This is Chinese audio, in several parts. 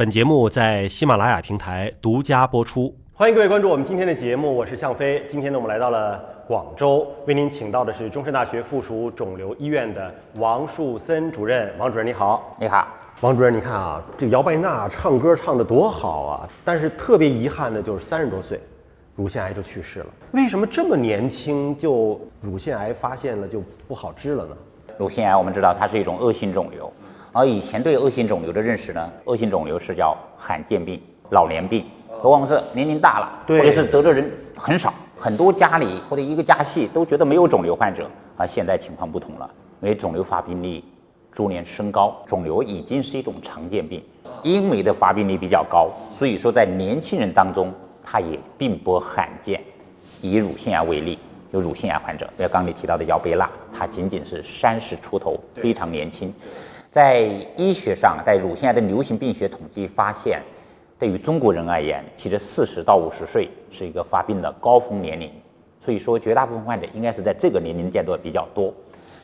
本节目在喜马拉雅平台独家播出。欢迎各位关注我们今天的节目，我是向飞。今天呢，我们来到了广州，为您请到的是中山大学附属肿瘤医院的王树森主任。王主任你好，你好，王主任，你看啊，这个姚贝娜唱歌唱得多好啊，但是特别遗憾的就是三十多岁，乳腺癌就去世了。为什么这么年轻就乳腺癌发现了就不好治了呢？乳腺癌我们知道它是一种恶性肿瘤，而以前对恶性肿瘤的认识呢，恶性肿瘤是叫罕见病、老年病。何况是年龄大了，或者是得的人很少，很多家里或者一个家系都觉得没有肿瘤患者，而现在情况不同了，因为肿瘤发病率逐年升高，肿瘤已经是一种常见病，因为的发病率比较高，所以说在年轻人当中它也并不罕见。以乳腺癌为例，有乳腺癌患者，比如刚你提到的姚贝娜，她仅仅是三十出头，非常年轻。在医学上，在乳腺癌的流行病学统计发现。对于中国人而言，其实四十到五十岁是一个发病的高峰年龄，所以说绝大部分患者应该是在这个年龄阶段比较多。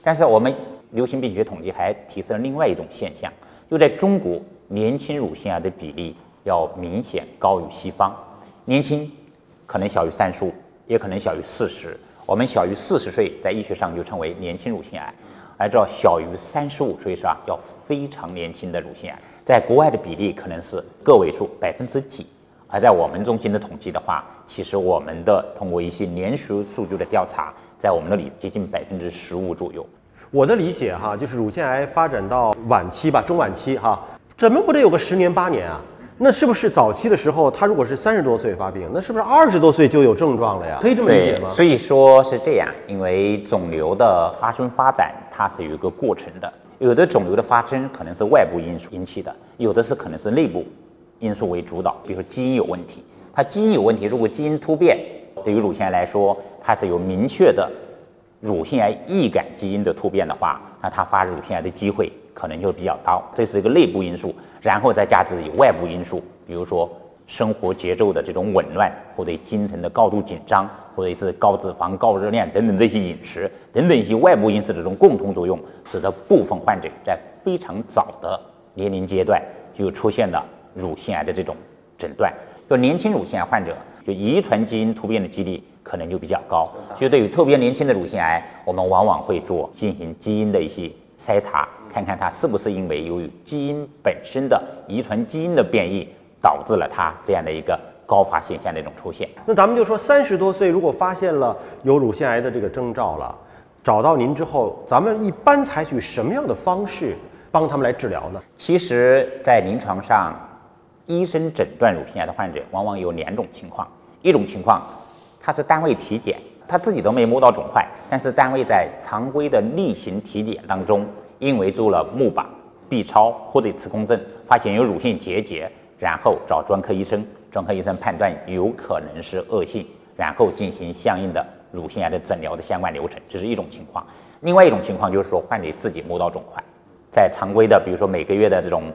但是我们流行病学统计还提示了另外一种现象，就在中国年轻乳腺癌的比例要明显高于西方。年轻可能小于三十五，也可能小于四十。我们小于四十岁，在医学上就称为年轻乳腺癌。而这小于三十五岁是吧？叫非常年轻的乳腺癌，在国外的比例可能是个位数百分之几，而在我们中心的统计的话，其实我们的通过一些连续数据的调查，在我们那里接近百分之十五左右。我的理解哈，就是乳腺癌发展到晚期吧，中晚期哈，怎么不得有个十年八年啊？那是不是早期的时候，他如果是三十多岁发病，那是不是二十多岁就有症状了呀？可以这么理解吗？所以说是这样，因为肿瘤的发生发展它是有一个过程的，有的肿瘤的发生可能是外部因素引起的，有的是可能是内部因素为主导，比如说基因有问题，它基因有问题，如果基因突变，对于乳腺癌来说，它是有明确的乳腺癌易感基因的突变的话，那它发乳腺癌的机会可能就比较高，这是一个内部因素。然后再加之以外部因素，比如说生活节奏的这种紊乱，或者精神的高度紧张，或者是高脂肪、高热量等等这些饮食等等一些外部因素的这种共同作用，使得部分患者在非常早的年龄阶段就出现了乳腺癌的这种诊断。就年轻乳腺癌患者，就遗传基因突变的几率可能就比较高。所以对于特别年轻的乳腺癌，我们往往会做进行基因的一些。筛查看看它是不是因为由于基因本身的遗传基因的变异导致了它这样的一个高发现象的一种出现。那咱们就说三十多岁如果发现了有乳腺癌的这个征兆了，找到您之后，咱们一般采取什么样的方式帮他们来治疗呢？其实，在临床上，医生诊断乳腺癌的患者往往有两种情况，一种情况他是单位体检。他自己都没摸到肿块，但是单位在常规的例行体检当中，因为做了钼靶、B 超或者磁共振，发现有乳腺结节，然后找专科医生，专科医生判断有可能是恶性，然后进行相应的乳腺癌的诊疗的相关流程，这是一种情况。另外一种情况就是说，患者自己摸到肿块，在常规的，比如说每个月的这种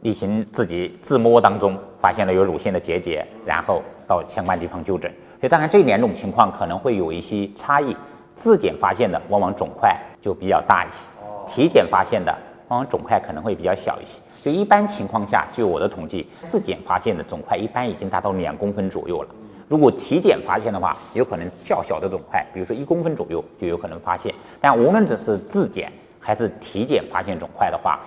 例行自己自摸当中，发现了有乳腺的结节，然后到相关地方就诊。所以，当然这两种情况可能会有一些差异。自检发现的往往肿块就比较大一些，体检发现的往往肿块可能会比较小一些。就一般情况下，据我的统计，自检发现的肿块一般已经达到两公分左右了。如果体检发现的话，有可能较小的肿块，比如说一公分左右就有可能发现。但无论只是自检还是体检发现肿块的话，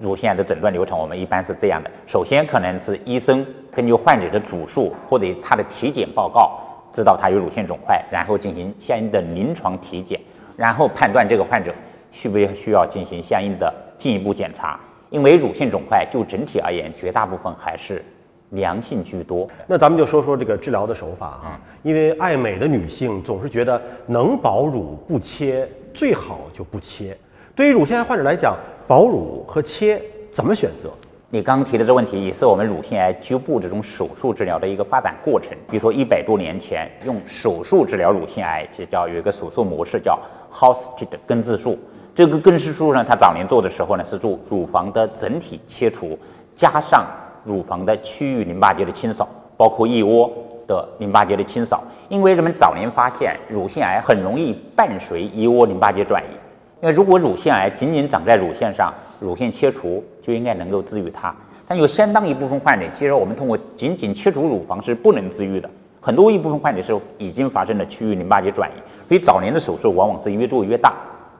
乳腺癌的诊断流程，我们一般是这样的：首先可能是医生根据患者的主诉或者他的体检报告，知道他有乳腺肿块，然后进行相应的临床体检，然后判断这个患者需不需要进行相应的进一步检查。因为乳腺肿块就整体而言，绝大部分还是良性居多。那咱们就说说这个治疗的手法啊，因为爱美的女性总是觉得能保乳不切最好就不切。对于乳腺癌患者来讲，保乳和切怎么选择？你刚刚提的这问题也是我们乳腺癌局部这种手术治疗的一个发展过程。比如说一百多年前用手术治疗乳腺癌，其实叫有一个手术模式叫 Hosted 根治术。这个根治术呢，它早年做的时候呢是做乳房的整体切除，加上乳房的区域淋巴结的清扫，包括腋窝的淋巴结的清扫。因为人们早年发现乳腺癌很容易伴随腋窝淋巴结转移。因为如果乳腺癌仅仅长在乳腺上，乳腺切除就应该能够治愈它。但有相当一部分患者，其实我们通过仅仅切除乳房是不能治愈的。很多一部分患者是已经发生了区域淋巴结转移，所以早年的手术往往是越做越大，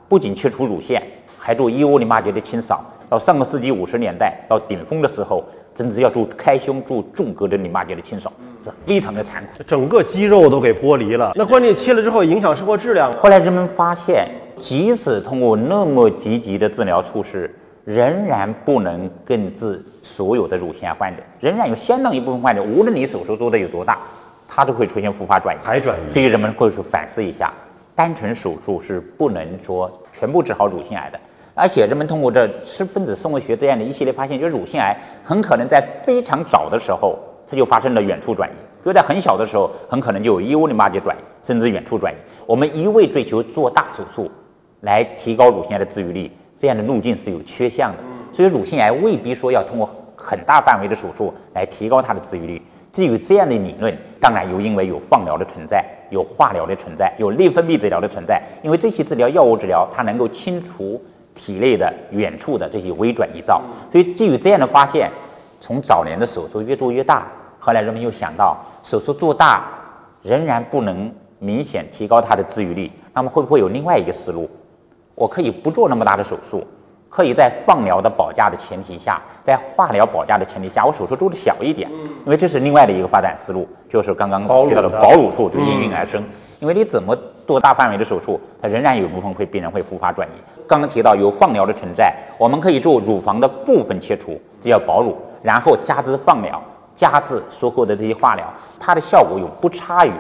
不仅切除乳腺，还做腋窝淋巴结的清扫。到上个世纪五十年代，到顶峰的时候，甚至要做开胸、做纵隔的淋巴结的清扫，是非常的残酷，整个肌肉都给剥离了。那关键切了之后影响生活质量。后来人们发现，即使通过那么积极的治疗措施，仍然不能根治所有的乳腺癌患者，仍然有相当一部分患者，无论你手术做的有多大。它都会出现复发转移，还转移，所以人们会去反思一下，单纯手术是不能说全部治好乳腺癌的，而且人们通过这吃分子生物学这样的一系列发现，就是乳腺癌很可能在非常早的时候，它就发生了远处转移，就在很小的时候，很可能就有异窝淋巴结转移，甚至远处转移。我们一味追求做大手术来提高乳腺癌的治愈率，这样的路径是有缺陷的，所以乳腺癌未必说要通过很大范围的手术来提高它的治愈率。基于这样的理论，当然又因为有放疗的存在，有化疗的存在，有内分泌治疗的存在，因为这些治疗药物治疗它能够清除体内的远处的这些微转移灶，所以基于这样的发现，从早年的手术越做越大，后来人们又想到手术做大仍然不能明显提高它的治愈率，那么会不会有另外一个思路？我可以不做那么大的手术。可以在放疗的保价的前提下，在化疗保价的前提下，我手术做的小一点，因为这是另外的一个发展思路，就是刚刚提到的保乳术就应运而生。因为你怎么做大范围的手术，它仍然有部分会病人会复发转移。刚刚提到有放疗的存在，我们可以做乳房的部分切除，这叫保乳，然后加之放疗，加之术后的这些化疗，它的效果有不差于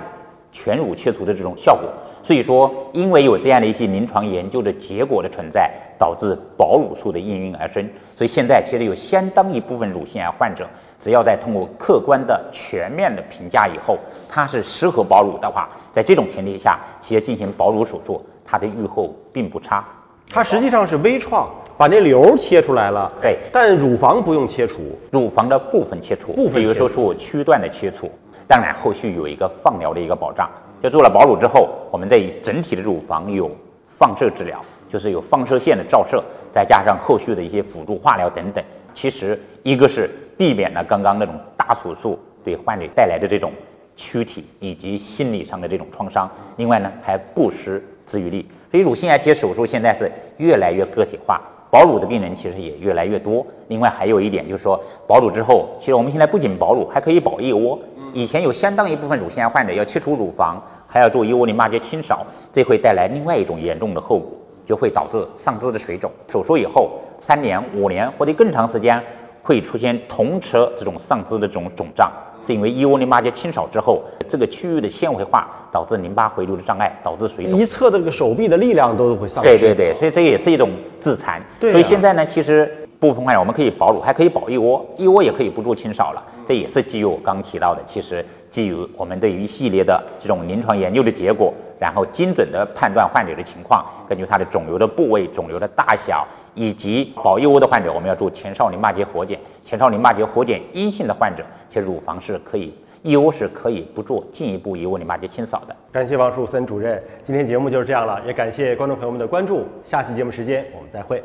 全乳切除的这种效果。所以说，因为有这样的一些临床研究的结果的存在，导致保乳术的应运而生。所以现在其实有相当一部分乳腺癌患者，只要在通过客观的、全面的评价以后，它是适合保乳的话，在这种前提下，其实进行保乳手术，它的预后并不差。它实际上是微创，把那瘤切出来了。对，但乳房不用切除，乳房的部分切除，部分，比如说做区段的切除，当然后续有一个放疗的一个保障。就做了保乳之后，我们在整体的乳房有放射治疗，就是有放射线的照射，再加上后续的一些辅助化疗等等。其实一个是避免了刚刚那种大手术对患者带来的这种躯体以及心理上的这种创伤，另外呢还不失治愈力。所以乳腺癌其实手术现在是越来越个体化，保乳的病人其实也越来越多。另外还有一点就是说，保乳之后，其实我们现在不仅保乳，还可以保腋窝。以前有相当一部分乳腺癌患者要切除乳房，还要做腋窝淋巴结清扫，这会带来另外一种严重的后果，就会导致上肢的水肿。手术以后三年、五年或者更长时间，会出现同侧这种上肢的这种肿胀，是因为腋窝淋巴结清扫之后，这个区域的纤维化导致淋巴回流的障碍，导致水肿。一侧的这个手臂的力量都会丧失。对对对，所以这也是一种自残。对。所以现在呢，其实。部分患者我们可以保乳，还可以保腋窝，腋窝也可以不做清扫了。这也是基于我刚提到的，其实基于我们对于一系列的这种临床研究的结果，然后精准的判断患者的情况，根据他的肿瘤的部位、肿瘤的大小，以及保腋窝的患者，我们要做前哨淋巴结活检。前哨淋巴结活检阴性的患者，且乳房是可以，腋窝是可以不做进一步腋窝淋巴结清扫的。感谢王树森主任，今天节目就是这样了，也感谢观众朋友们的关注。下期节目时间我们再会。